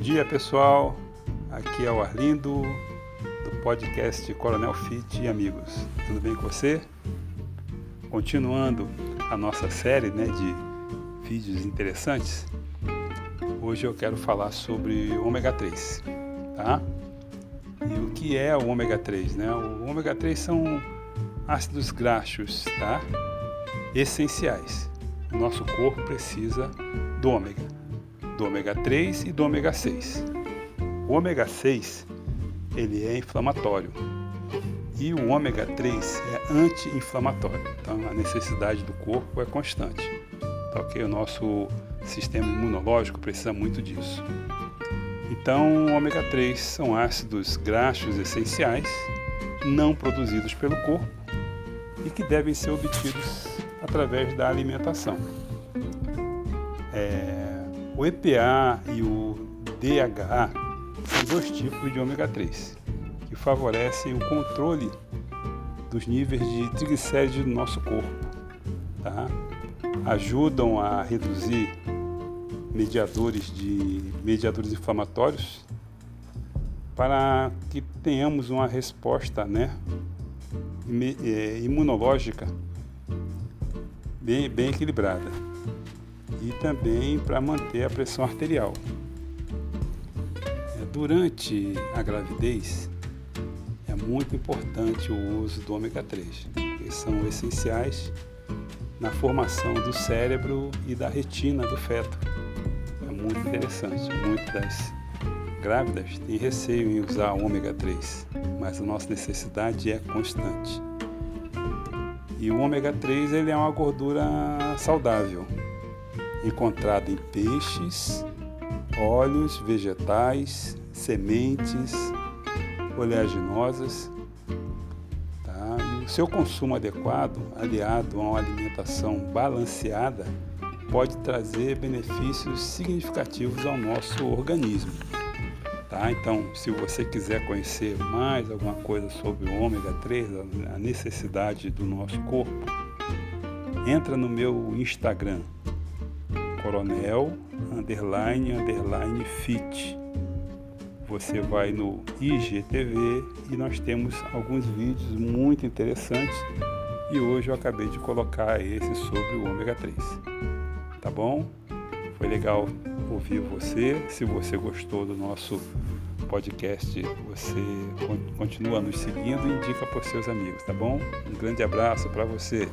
dia pessoal, aqui é o Arlindo do podcast Coronel Fit e Amigos. Tudo bem com você? Continuando a nossa série né, de vídeos interessantes, hoje eu quero falar sobre ômega 3, tá? E o que é o ômega 3? Né? O ômega 3 são ácidos graxos, tá? Essenciais. O nosso corpo precisa do ômega do ômega 3 e do ômega 6. O ômega 6 ele é inflamatório e o ômega 3 é anti-inflamatório. Então a necessidade do corpo é constante. Tá ok? O nosso sistema imunológico precisa muito disso. Então, o ômega 3 são ácidos graxos essenciais não produzidos pelo corpo e que devem ser obtidos através da alimentação. É, o EPA e o DHA são dois tipos de ômega 3 que favorecem o controle dos níveis de triglicéridos do nosso corpo. Tá? Ajudam a reduzir mediadores de mediadores inflamatórios para que tenhamos uma resposta né, é, imunológica bem, bem equilibrada e também para manter a pressão arterial. É, durante a gravidez, é muito importante o uso do ômega 3, que são essenciais na formação do cérebro e da retina do feto. É muito interessante. Muitas das grávidas têm receio em usar o ômega 3, mas a nossa necessidade é constante. E o ômega 3 ele é uma gordura saudável, encontrado em peixes, óleos, vegetais, sementes, oleaginosas. Tá? E o seu consumo adequado, aliado a uma alimentação balanceada, pode trazer benefícios significativos ao nosso organismo. Tá? Então, se você quiser conhecer mais alguma coisa sobre o ômega 3, a necessidade do nosso corpo, entra no meu Instagram, coronel underline underline fit. Você vai no IGTV e nós temos alguns vídeos muito interessantes e hoje eu acabei de colocar esse sobre o ômega 3. Tá bom? Foi legal ouvir você. Se você gostou do nosso podcast, você continua nos seguindo e indica para os seus amigos, tá bom? Um grande abraço para você.